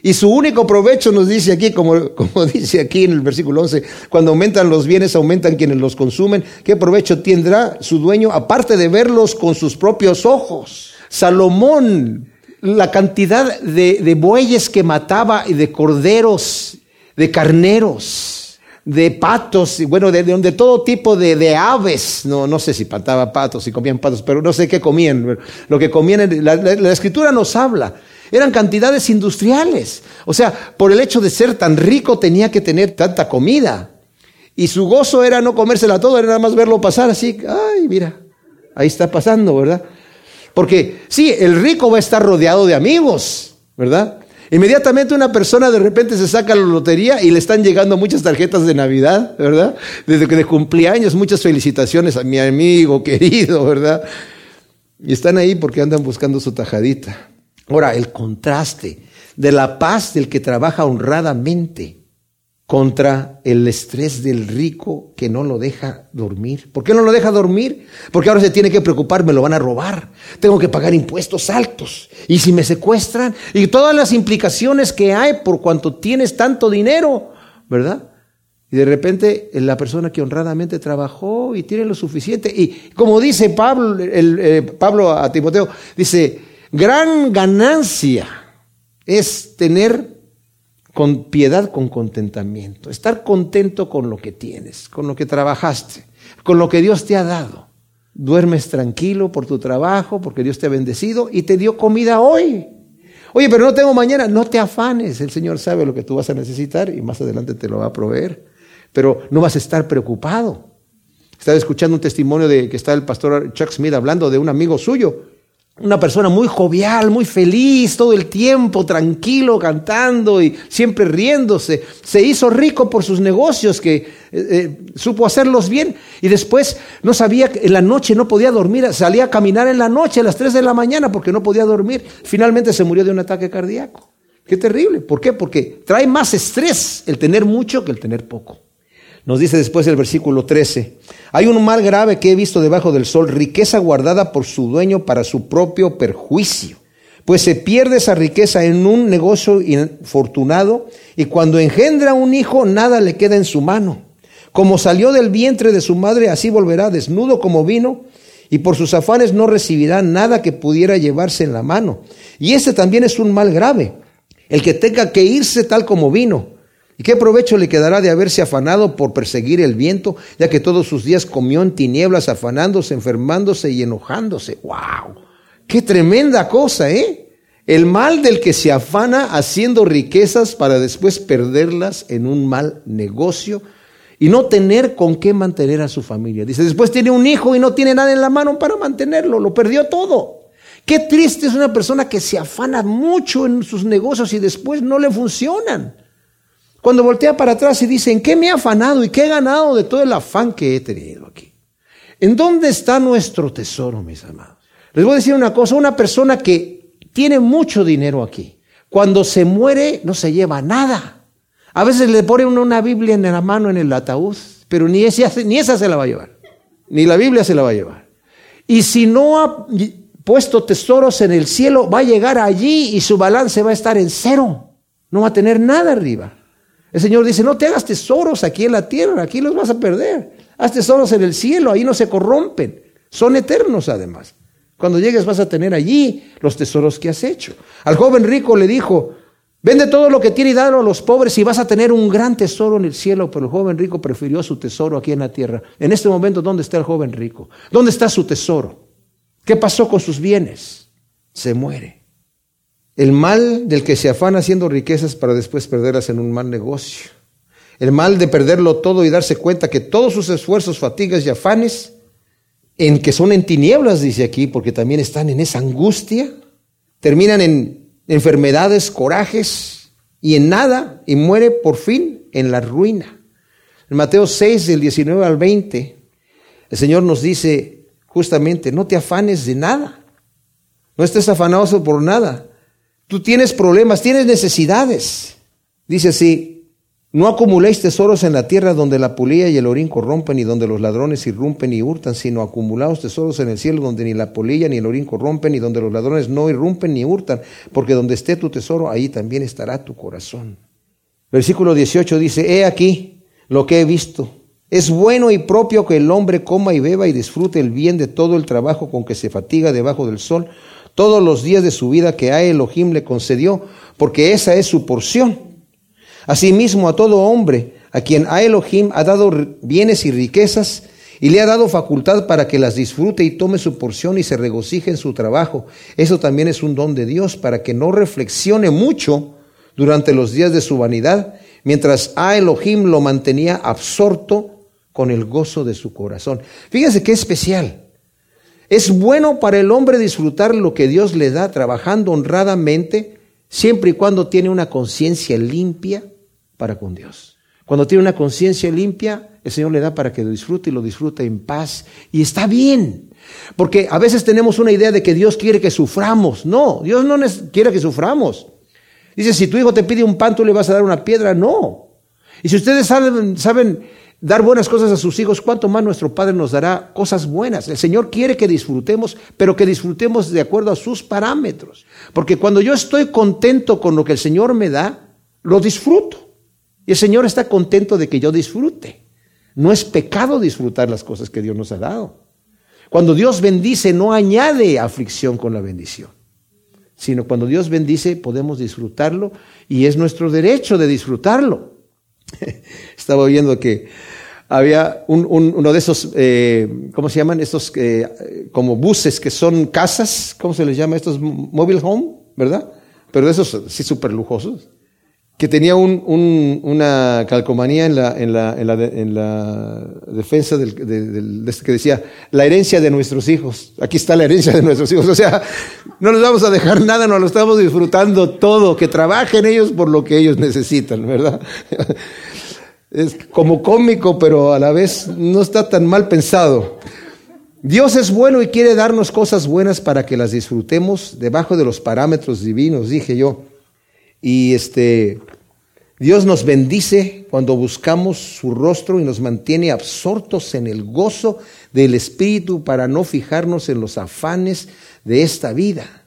Y su único provecho nos dice aquí, como, como, dice aquí en el versículo 11, cuando aumentan los bienes, aumentan quienes los consumen. ¿Qué provecho tendrá su dueño aparte de verlos con sus propios ojos? Salomón, la cantidad de, bueyes que mataba y de corderos, de carneros, de patos, y bueno, de, de, todo tipo de, aves. No, no sé si mataba patos, si comían patos, pero no sé qué comían. Lo que comían, la escritura nos habla eran cantidades industriales. O sea, por el hecho de ser tan rico tenía que tener tanta comida. Y su gozo era no comérsela todo, era nada más verlo pasar así. Ay, mira, ahí está pasando, ¿verdad? Porque sí, el rico va a estar rodeado de amigos, ¿verdad? Inmediatamente una persona de repente se saca la lotería y le están llegando muchas tarjetas de Navidad, ¿verdad? Desde que de cumpleaños, muchas felicitaciones a mi amigo querido, ¿verdad? Y están ahí porque andan buscando su tajadita. Ahora, el contraste de la paz del que trabaja honradamente contra el estrés del rico que no lo deja dormir. ¿Por qué no lo deja dormir? Porque ahora se tiene que preocupar, me lo van a robar, tengo que pagar impuestos altos, y si me secuestran, y todas las implicaciones que hay por cuanto tienes tanto dinero, ¿verdad? Y de repente la persona que honradamente trabajó y tiene lo suficiente, y como dice Pablo, eh, Pablo a Timoteo, dice, Gran ganancia es tener con piedad, con contentamiento, estar contento con lo que tienes, con lo que trabajaste, con lo que Dios te ha dado. Duermes tranquilo por tu trabajo, porque Dios te ha bendecido y te dio comida hoy. Oye, pero no tengo mañana, no te afanes, el Señor sabe lo que tú vas a necesitar y más adelante te lo va a proveer, pero no vas a estar preocupado. Estaba escuchando un testimonio de que está el pastor Chuck Smith hablando de un amigo suyo una persona muy jovial, muy feliz, todo el tiempo tranquilo, cantando y siempre riéndose. Se hizo rico por sus negocios, que eh, eh, supo hacerlos bien. Y después no sabía, en la noche no podía dormir, salía a caminar en la noche a las 3 de la mañana porque no podía dormir. Finalmente se murió de un ataque cardíaco. Qué terrible. ¿Por qué? Porque trae más estrés el tener mucho que el tener poco. Nos dice después el versículo 13, hay un mal grave que he visto debajo del sol, riqueza guardada por su dueño para su propio perjuicio. Pues se pierde esa riqueza en un negocio infortunado y cuando engendra un hijo nada le queda en su mano. Como salió del vientre de su madre, así volverá desnudo como vino y por sus afanes no recibirá nada que pudiera llevarse en la mano. Y este también es un mal grave, el que tenga que irse tal como vino ¿Y qué provecho le quedará de haberse afanado por perseguir el viento, ya que todos sus días comió en tinieblas, afanándose, enfermándose y enojándose? ¡Wow! ¡Qué tremenda cosa, eh! El mal del que se afana haciendo riquezas para después perderlas en un mal negocio y no tener con qué mantener a su familia. Dice, después tiene un hijo y no tiene nada en la mano para mantenerlo, lo perdió todo. Qué triste es una persona que se afana mucho en sus negocios y después no le funcionan. Cuando voltea para atrás y dice, ¿en qué me he afanado y qué he ganado de todo el afán que he tenido aquí? ¿En dónde está nuestro tesoro, mis amados? Les voy a decir una cosa, una persona que tiene mucho dinero aquí, cuando se muere no se lleva nada. A veces le pone uno una Biblia en la mano en el ataúd, pero ni esa, ni esa se la va a llevar, ni la Biblia se la va a llevar. Y si no ha puesto tesoros en el cielo, va a llegar allí y su balance va a estar en cero, no va a tener nada arriba. El Señor dice, no te hagas tesoros aquí en la tierra, aquí los vas a perder. Haz tesoros en el cielo, ahí no se corrompen. Son eternos además. Cuando llegues vas a tener allí los tesoros que has hecho. Al joven rico le dijo, vende todo lo que tiene y dalo a los pobres y vas a tener un gran tesoro en el cielo. Pero el joven rico prefirió su tesoro aquí en la tierra. En este momento, ¿dónde está el joven rico? ¿Dónde está su tesoro? ¿Qué pasó con sus bienes? Se muere. El mal del que se afana haciendo riquezas para después perderlas en un mal negocio. El mal de perderlo todo y darse cuenta que todos sus esfuerzos, fatigas y afanes, en que son en tinieblas, dice aquí, porque también están en esa angustia, terminan en enfermedades, corajes y en nada, y muere por fin en la ruina. En Mateo 6, del 19 al 20, el Señor nos dice justamente, no te afanes de nada, no estés afanoso por nada, Tú tienes problemas, tienes necesidades. Dice así, no acumuléis tesoros en la tierra donde la polilla y el orín corrompen y donde los ladrones irrumpen y hurtan, sino acumulaos tesoros en el cielo donde ni la polilla ni el orín corrompen y donde los ladrones no irrumpen ni hurtan, porque donde esté tu tesoro, ahí también estará tu corazón. Versículo 18 dice, he aquí lo que he visto. Es bueno y propio que el hombre coma y beba y disfrute el bien de todo el trabajo con que se fatiga debajo del sol todos los días de su vida que a Elohim le concedió, porque esa es su porción Asimismo a todo hombre, a quien a Elohim ha dado bienes y riquezas, y le ha dado facultad para que las disfrute y tome su porción y se regocije en su trabajo. Eso también es un don de Dios para que no reflexione mucho durante los días de su vanidad, mientras a Elohim lo mantenía absorto con el gozo de su corazón. Fíjense qué especial. Es bueno para el hombre disfrutar lo que Dios le da trabajando honradamente, siempre y cuando tiene una conciencia limpia para con Dios. Cuando tiene una conciencia limpia, el Señor le da para que lo disfrute y lo disfrute en paz. Y está bien. Porque a veces tenemos una idea de que Dios quiere que suframos. No, Dios no quiere que suframos. Dice, si tu hijo te pide un pan, tú le vas a dar una piedra. No. Y si ustedes saben, saben dar buenas cosas a sus hijos, ¿cuánto más nuestro Padre nos dará cosas buenas? El Señor quiere que disfrutemos, pero que disfrutemos de acuerdo a sus parámetros. Porque cuando yo estoy contento con lo que el Señor me da, lo disfruto. Y el Señor está contento de que yo disfrute. No es pecado disfrutar las cosas que Dios nos ha dado. Cuando Dios bendice, no añade aflicción con la bendición, sino cuando Dios bendice podemos disfrutarlo y es nuestro derecho de disfrutarlo. Estaba oyendo que había uno de esos, eh, ¿cómo se llaman? Estos eh, como buses que son casas, ¿cómo se les llama? Estos mobile home, ¿verdad? Pero de esos sí súper lujosos que tenía un, una calcomanía en la defensa del, este que decía, la herencia de nuestros hijos. Aquí está la herencia de nuestros hijos. O sea, no les vamos a dejar nada, nos lo estamos disfrutando todo, que trabajen ellos por lo que ellos necesitan, ¿verdad? Es como cómico, pero a la vez no está tan mal pensado. Dios es bueno y quiere darnos cosas buenas para que las disfrutemos debajo de los parámetros divinos, dije yo. Y este, Dios nos bendice cuando buscamos su rostro y nos mantiene absortos en el gozo del Espíritu para no fijarnos en los afanes de esta vida.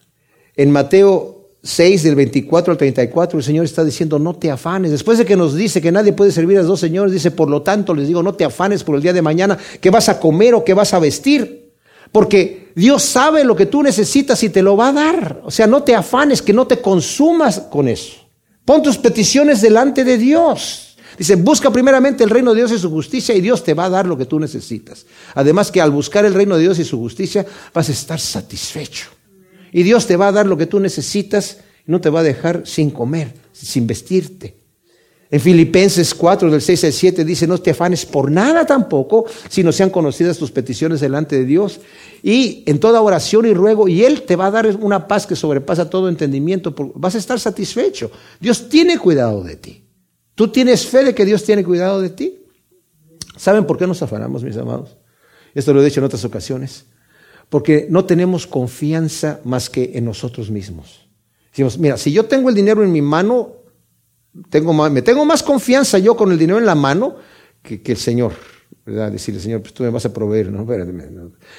En Mateo 6 del 24 al 34 el Señor está diciendo no te afanes. Después de que nos dice que nadie puede servir a dos señores, dice por lo tanto les digo no te afanes por el día de mañana que vas a comer o que vas a vestir. Porque Dios sabe lo que tú necesitas y te lo va a dar. O sea, no te afanes, que no te consumas con eso. Pon tus peticiones delante de Dios. Dice, busca primeramente el reino de Dios y su justicia y Dios te va a dar lo que tú necesitas. Además que al buscar el reino de Dios y su justicia vas a estar satisfecho. Y Dios te va a dar lo que tú necesitas y no te va a dejar sin comer, sin vestirte. En Filipenses 4, del 6 al 7 dice, no te afanes por nada tampoco, sino sean conocidas tus peticiones delante de Dios. Y en toda oración y ruego, y Él te va a dar una paz que sobrepasa todo entendimiento, vas a estar satisfecho. Dios tiene cuidado de ti. ¿Tú tienes fe de que Dios tiene cuidado de ti? ¿Saben por qué nos afanamos, mis amados? Esto lo he dicho en otras ocasiones. Porque no tenemos confianza más que en nosotros mismos. Decimos, mira, si yo tengo el dinero en mi mano, tengo más, me tengo más confianza yo con el dinero en la mano que, el Señor. ¿verdad? Decirle, Señor, pues tú me vas a proveer. ¿no?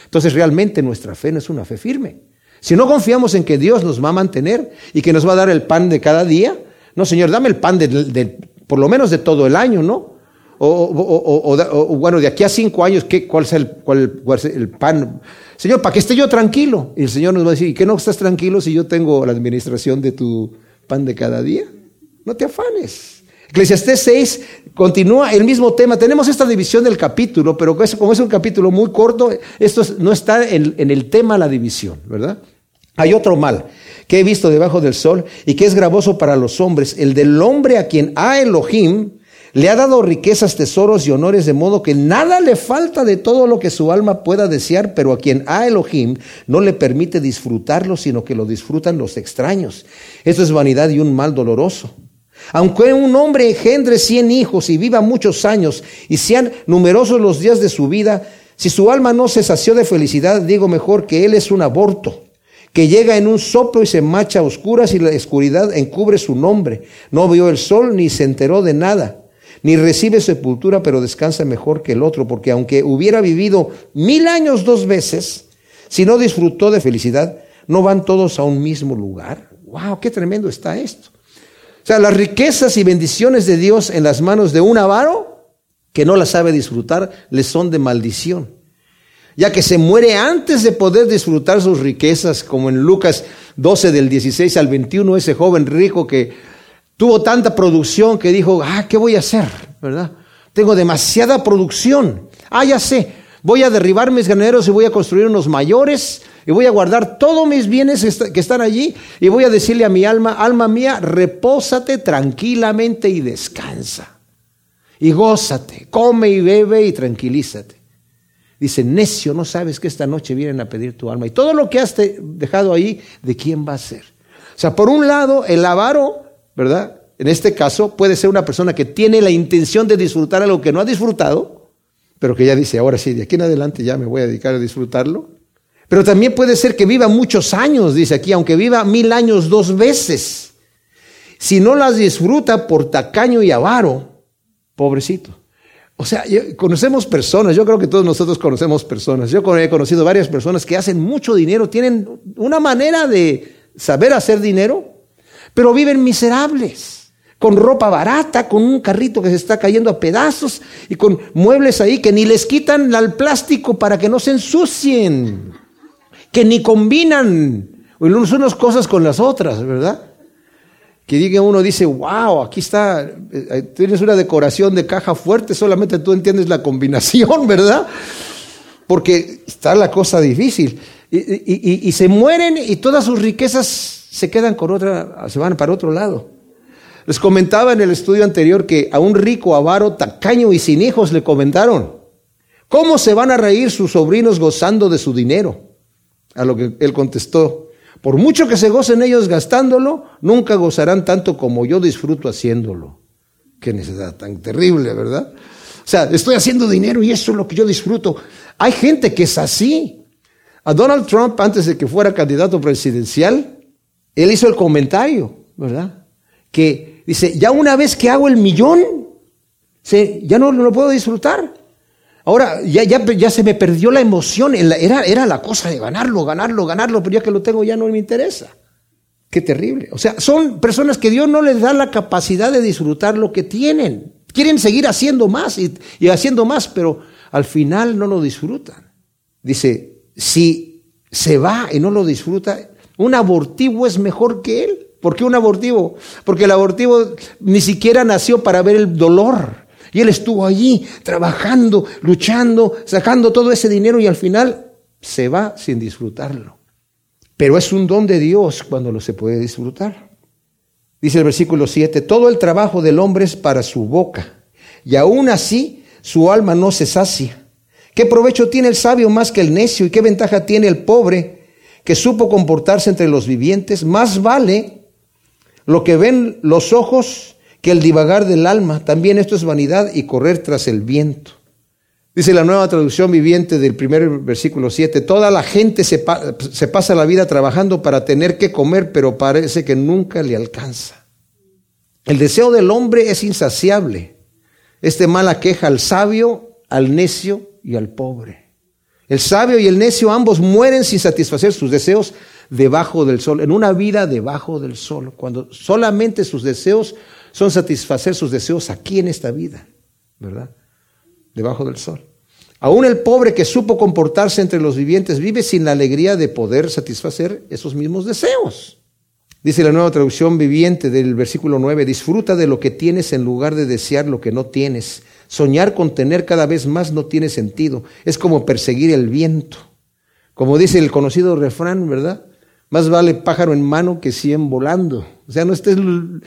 Entonces realmente nuestra fe no es una fe firme. Si no confiamos en que Dios nos va a mantener y que nos va a dar el pan de cada día, no, Señor, dame el pan de, por lo menos de todo el año, ¿no? O, bueno, de aquí a cinco años, ¿qué, cuál, es el, cuál, es el pan? Señor, para que esté yo tranquilo. Y el Señor nos va a decir, ¿y qué no estás tranquilo si yo tengo la administración de tu pan de cada día? No te afanes. Eclesiastés 6 continúa el mismo tema. Tenemos esta división del capítulo, pero como es un capítulo muy corto, esto no está en, en el tema la división, ¿verdad? Hay otro mal que he visto debajo del sol y que es gravoso para los hombres, el del hombre a quien a Elohim le ha dado riquezas, tesoros y honores, de modo que nada le falta de todo lo que su alma pueda desear, pero a quien a Elohim no le permite disfrutarlo, sino que lo disfrutan los extraños. Esto es vanidad y un mal doloroso. Aunque un hombre engendre cien hijos y viva muchos años y sean numerosos los días de su vida, si su alma no se sació de felicidad, digo mejor que él es un aborto que llega en un soplo y se marcha a oscuras y la oscuridad encubre su nombre. No vio el sol ni se enteró de nada, ni recibe sepultura, pero descansa mejor que el otro, porque aunque hubiera vivido mil años dos veces, si no disfrutó de felicidad, no van todos a un mismo lugar. ¡Wow! ¡Qué tremendo está esto! O sea, las riquezas y bendiciones de Dios en las manos de un avaro que no las sabe disfrutar, le son de maldición. Ya que se muere antes de poder disfrutar sus riquezas, como en Lucas 12 del 16 al 21, ese joven rico que tuvo tanta producción que dijo, ah, ¿qué voy a hacer? ¿Verdad? Tengo demasiada producción. Ah, ya sé, voy a derribar mis graneros y voy a construir unos mayores y voy a guardar todos mis bienes que están allí y voy a decirle a mi alma, alma mía, repósate tranquilamente y descansa. Y gózate, come y bebe y tranquilízate. Dice, necio, no sabes que esta noche vienen a pedir tu alma. Y todo lo que has dejado ahí, ¿de quién va a ser? O sea, por un lado, el avaro, ¿verdad? En este caso, puede ser una persona que tiene la intención de disfrutar algo que no ha disfrutado, pero que ya dice, ahora sí, de aquí en adelante ya me voy a dedicar a disfrutarlo. Pero también puede ser que viva muchos años, dice aquí, aunque viva mil años dos veces. Si no las disfruta por tacaño y avaro, pobrecito. O sea, conocemos personas, yo creo que todos nosotros conocemos personas. Yo he conocido varias personas que hacen mucho dinero, tienen una manera de saber hacer dinero, pero viven miserables, con ropa barata, con un carrito que se está cayendo a pedazos y con muebles ahí que ni les quitan al plástico para que no se ensucien que ni combinan unas cosas con las otras, ¿verdad? Que diga uno, dice, wow, aquí está, eh, tienes una decoración de caja fuerte, solamente tú entiendes la combinación, ¿verdad? Porque está la cosa difícil. Y, y se mueren y todas sus riquezas se quedan con otra, se van para otro lado. Les comentaba en el estudio anterior que a un rico avaro, tacaño y sin hijos le comentaron, ¿cómo se van a reír sus sobrinos gozando de su dinero? A lo que él contestó, por mucho que se gocen ellos gastándolo, nunca gozarán tanto como yo disfruto haciéndolo. Qué necesidad tan terrible, ¿verdad? O sea, estoy haciendo dinero y eso es lo que yo disfruto. Hay gente que es así. A Donald Trump, antes de que fuera candidato presidencial, él hizo el comentario, ¿verdad? Que dice, ya una vez que hago el millón, ya no lo puedo disfrutar. Ahora ya, ya, ya se me perdió la emoción, era, era la cosa de ganarlo, ganarlo, ganarlo, pero ya que lo tengo ya no me interesa. Qué terrible. O sea, son personas que Dios no les da la capacidad de disfrutar lo que tienen. Quieren seguir haciendo más y, y haciendo más, pero al final no lo disfrutan. Dice, si se va y no lo disfruta, un abortivo es mejor que él. ¿Por qué un abortivo? Porque el abortivo ni siquiera nació para ver el dolor. Y él estuvo allí trabajando, luchando, sacando todo ese dinero y al final se va sin disfrutarlo. Pero es un don de Dios cuando lo se puede disfrutar. Dice el versículo 7, todo el trabajo del hombre es para su boca, y aún así su alma no se sacia. ¿Qué provecho tiene el sabio más que el necio? ¿Y qué ventaja tiene el pobre que supo comportarse entre los vivientes? Más vale lo que ven los ojos que el divagar del alma. También esto es vanidad y correr tras el viento. Dice la nueva traducción viviente del primer versículo 7, toda la gente se, se, pasa la vida trabajando para tener que comer, pero parece que nunca le alcanza. El deseo del hombre es insaciable. Este mal aqueja al sabio, al necio y al pobre. El sabio y el necio ambos mueren sin satisfacer sus deseos debajo del sol, en una vida debajo del sol, cuando solamente sus deseos son satisfacer sus deseos aquí en esta vida, ¿verdad? Debajo del sol. Aún el pobre que supo comportarse entre los vivientes vive sin la alegría de poder satisfacer esos mismos deseos. Dice la nueva traducción viviente del versículo 9, disfruta de lo que tienes en lugar de desear lo que no tienes. Soñar con tener cada vez más no tiene sentido. Es como perseguir el viento. Como dice el conocido refrán, ¿verdad? Más vale pájaro en mano que cien volando. O sea, no estés eh,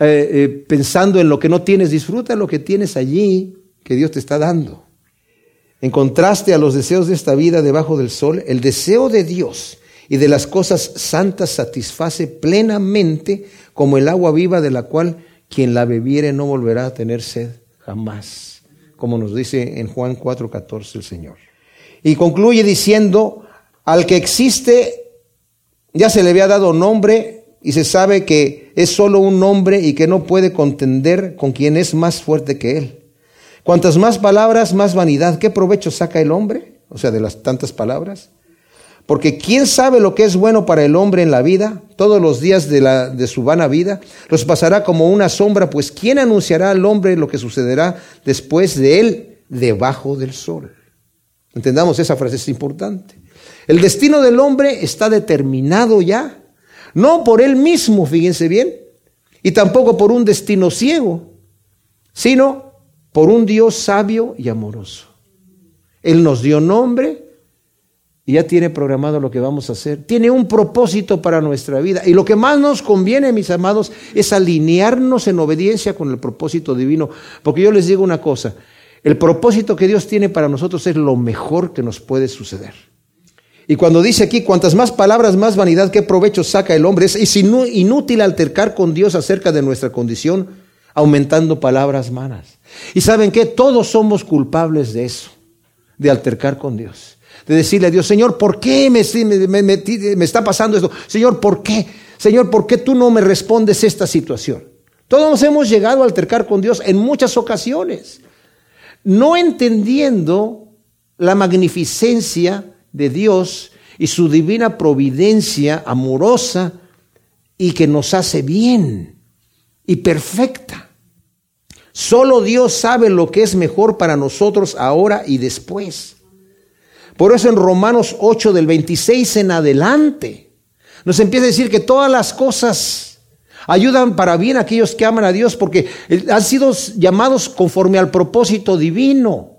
eh, pensando en lo que no tienes, disfruta lo que tienes allí que Dios te está dando. En contraste a los deseos de esta vida debajo del sol, el deseo de Dios y de las cosas santas satisface plenamente como el agua viva de la cual quien la bebiere no volverá a tener sed jamás, como nos dice en Juan 4:14 el Señor. Y concluye diciendo, al que existe Ya se le había dado nombre y se sabe que es solo un nombre y que no puede contender con quien es más fuerte que él. Cuantas más palabras, más vanidad. ¿Qué provecho saca el hombre? O sea, de las tantas palabras. Porque ¿quién sabe lo que es bueno para el hombre en la vida? Todos los días de, la, de su vana vida los pasará como una sombra, pues ¿quién anunciará al hombre lo que sucederá después de él debajo del sol? Entendamos, esa frase es importante. El destino del hombre está determinado ya, no por él mismo, fíjense bien, y tampoco por un destino ciego, sino por un Dios sabio y amoroso. Él nos dio nombre, y ya tiene programado lo que vamos a hacer. Tiene un propósito para nuestra vida. Y lo que más nos conviene, mis amados, es alinearnos en obediencia con el propósito divino. Porque yo les digo una cosa, el propósito que Dios tiene para nosotros es lo mejor que nos puede suceder. Y cuando dice aquí, cuantas más palabras, más vanidad, qué provecho saca el hombre, es inútil altercar con Dios acerca de nuestra condición, aumentando palabras malas. Y saben que todos somos culpables de eso, de altercar con Dios de decirle a Dios, Señor, ¿por qué me, me, está pasando esto? Señor, ¿por qué? Señor, ¿por qué tú no me respondes esta situación? Todos hemos llegado a altercar con Dios en muchas ocasiones, no entendiendo la magnificencia de Dios y su divina providencia amorosa y que nos hace bien y perfecta. Solo Dios sabe lo que es mejor para nosotros ahora y después. Por eso en Romanos 8 del 26 en adelante nos empieza a decir que todas las cosas ayudan para bien a aquellos que aman a Dios porque han sido llamados conforme al propósito divino.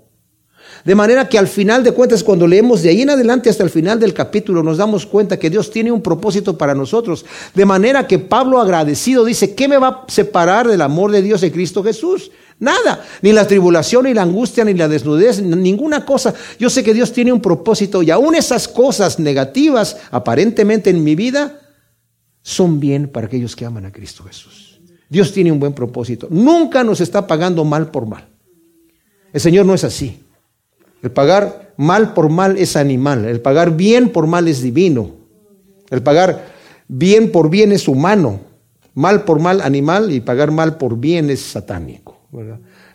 De manera que al final de cuentas, cuando leemos de ahí en adelante hasta el final del capítulo, nos damos cuenta que Dios tiene un propósito para nosotros. De manera que Pablo agradecido dice, ¿qué me va a separar del amor de Dios en Cristo Jesús? Nada, ni la tribulación, ni la angustia, ni la desnudez, ninguna cosa. Yo sé que Dios tiene un propósito y aún esas cosas negativas aparentemente en mi vida son bien para aquellos que aman a Cristo Jesús. Dios tiene un buen propósito. Nunca nos está pagando mal por mal. El Señor no es así. El pagar mal por mal es animal. El pagar bien por mal es divino. El pagar bien por bien es humano. Mal por mal animal y pagar mal por bien es satánico.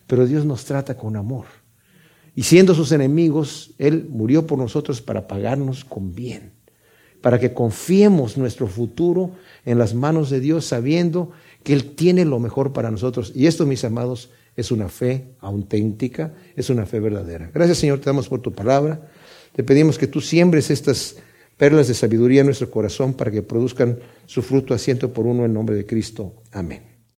Pero Dios nos trata con amor. Y siendo sus enemigos, Él murió por nosotros para pagarnos con bien, para que confiemos nuestro futuro en las manos de Dios, sabiendo que Él tiene lo mejor para nosotros. Y esto, mis amados, es una fe auténtica, es una fe verdadera. Gracias, Señor, te damos por tu palabra. Te pedimos que tú siembres estas perlas de sabiduría en nuestro corazón para que produzcan su fruto asiento por uno en nombre de Cristo. Amén.